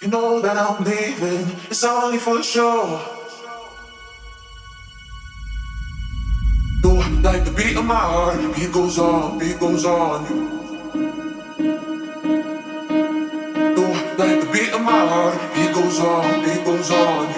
You know that I'm leaving, it's only for show. You like the beat of my heart, beat goes on, beat goes on. You like the beat of my heart, beat goes on, beat goes on.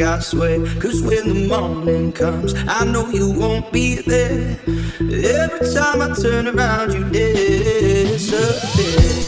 I swear. Cause when the morning comes, I know you won't be there. Every time I turn around, you disappear.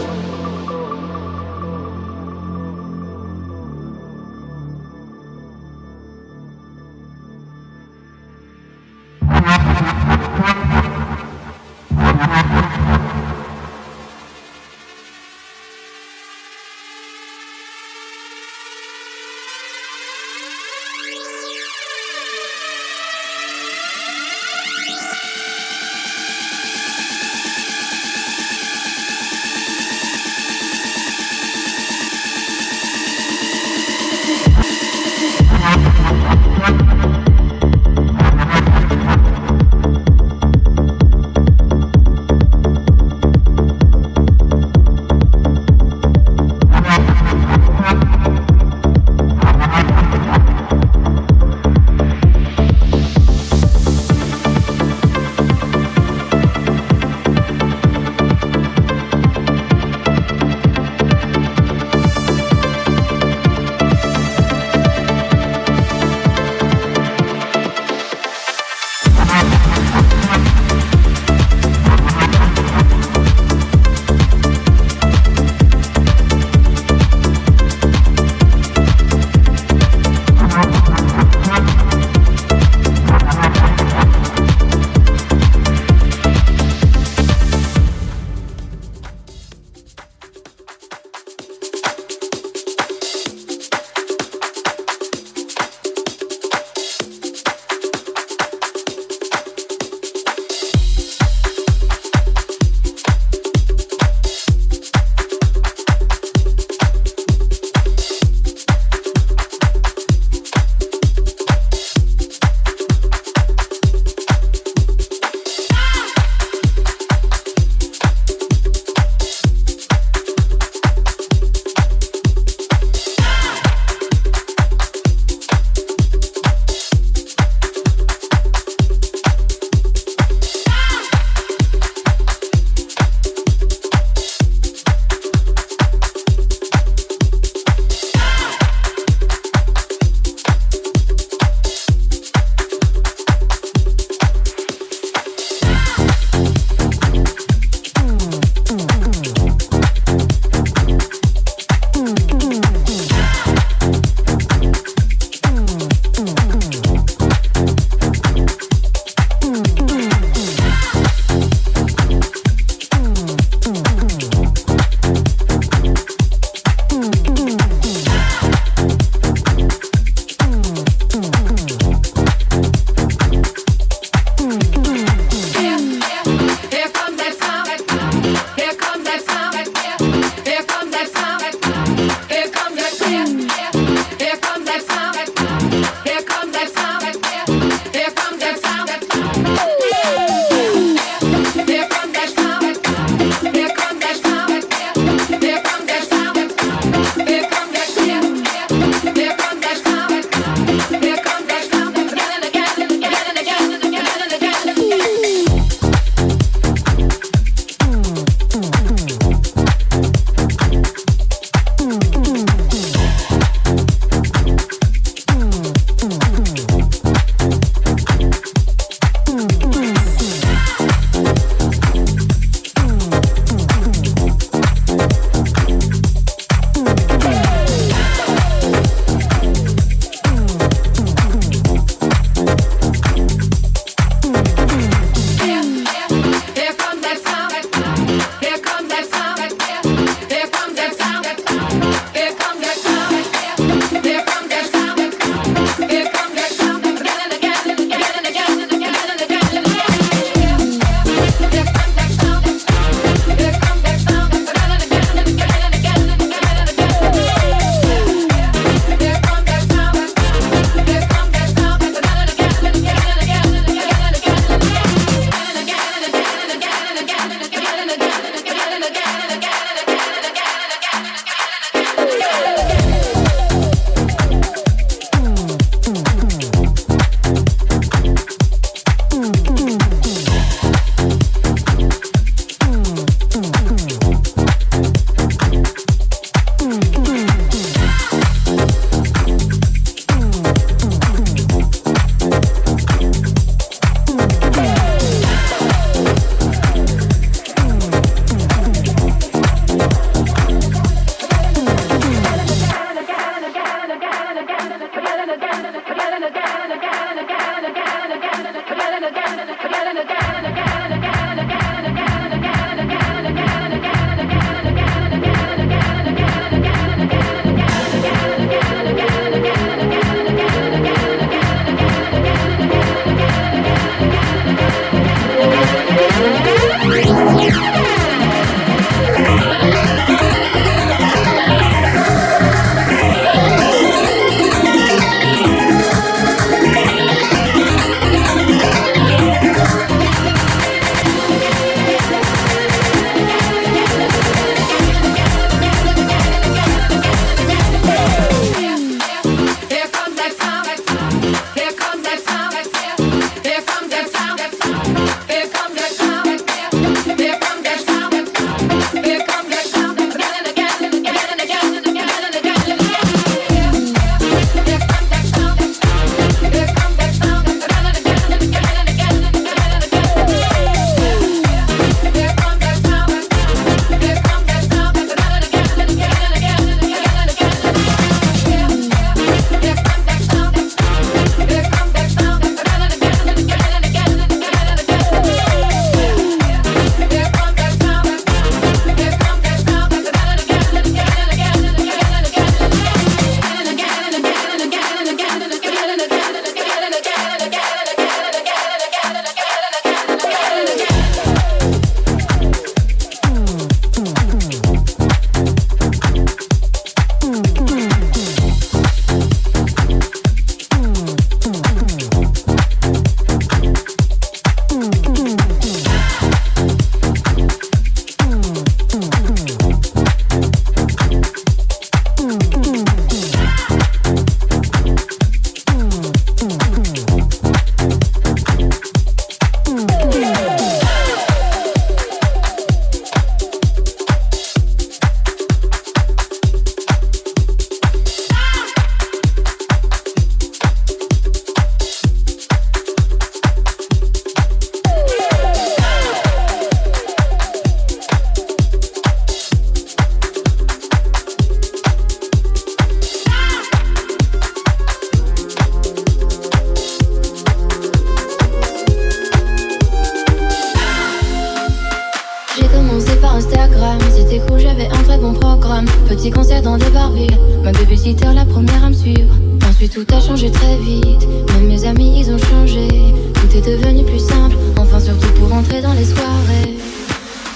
Des barvilles. Ma la première à me suivre. Ensuite, tout a changé très vite. Même mes amis, ils ont changé. Tout est devenu plus simple. Enfin, surtout pour entrer dans les soirées.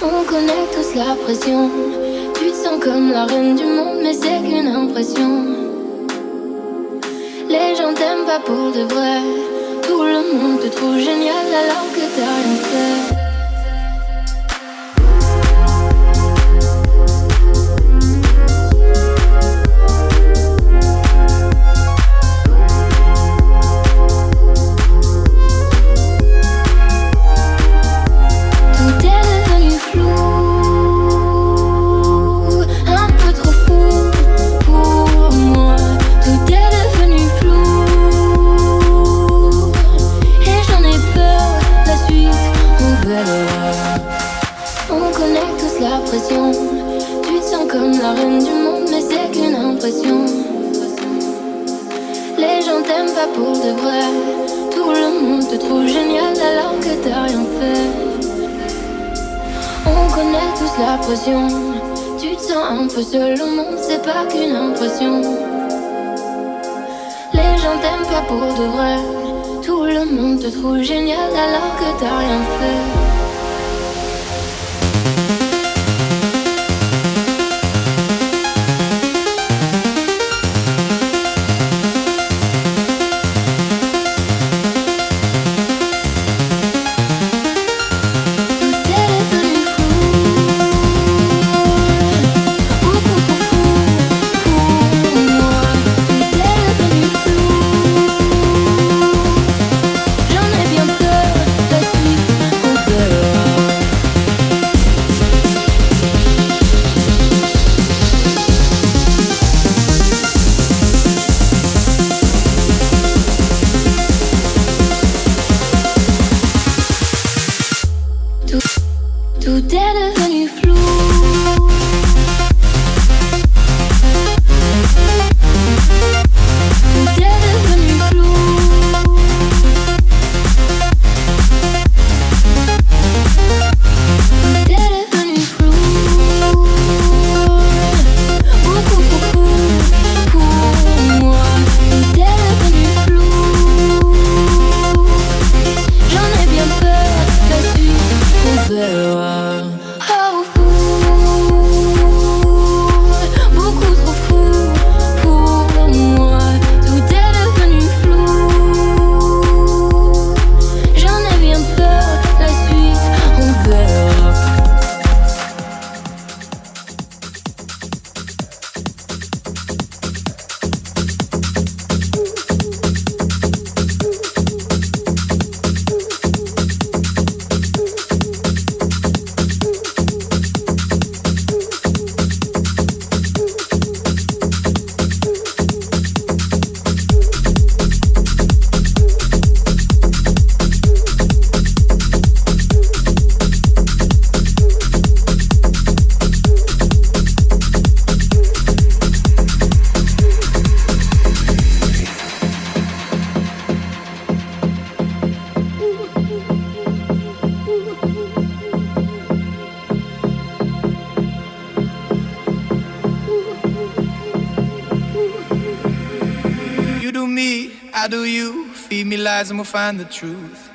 On connaît tous la pression. Tu te sens comme la reine du monde, mais c'est qu'une impression. Les gens t'aiment pas pour de vrai. Tout le monde te trouve génial alors que t'as rien fait. Les gens t'aiment pas pour de vrai. Tout le monde te trouve génial alors que t'as rien fait. Lies and we'll find the truth.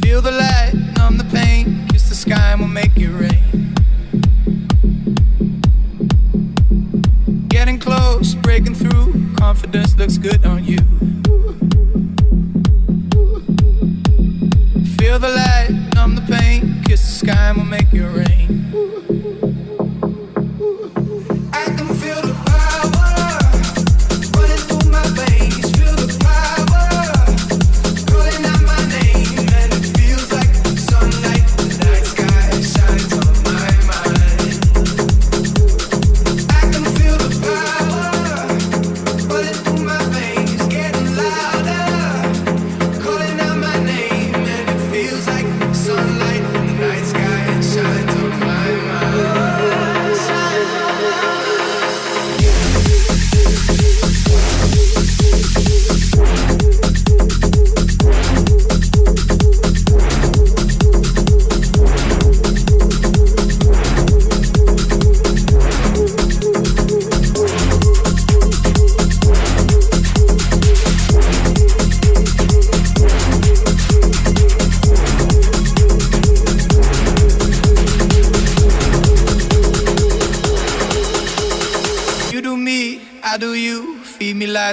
Feel the light, numb the pain, kiss the sky and we'll make it rain. Getting close, breaking through, confidence looks good on you. Feel the light, numb the pain, kiss the sky and we'll make it rain.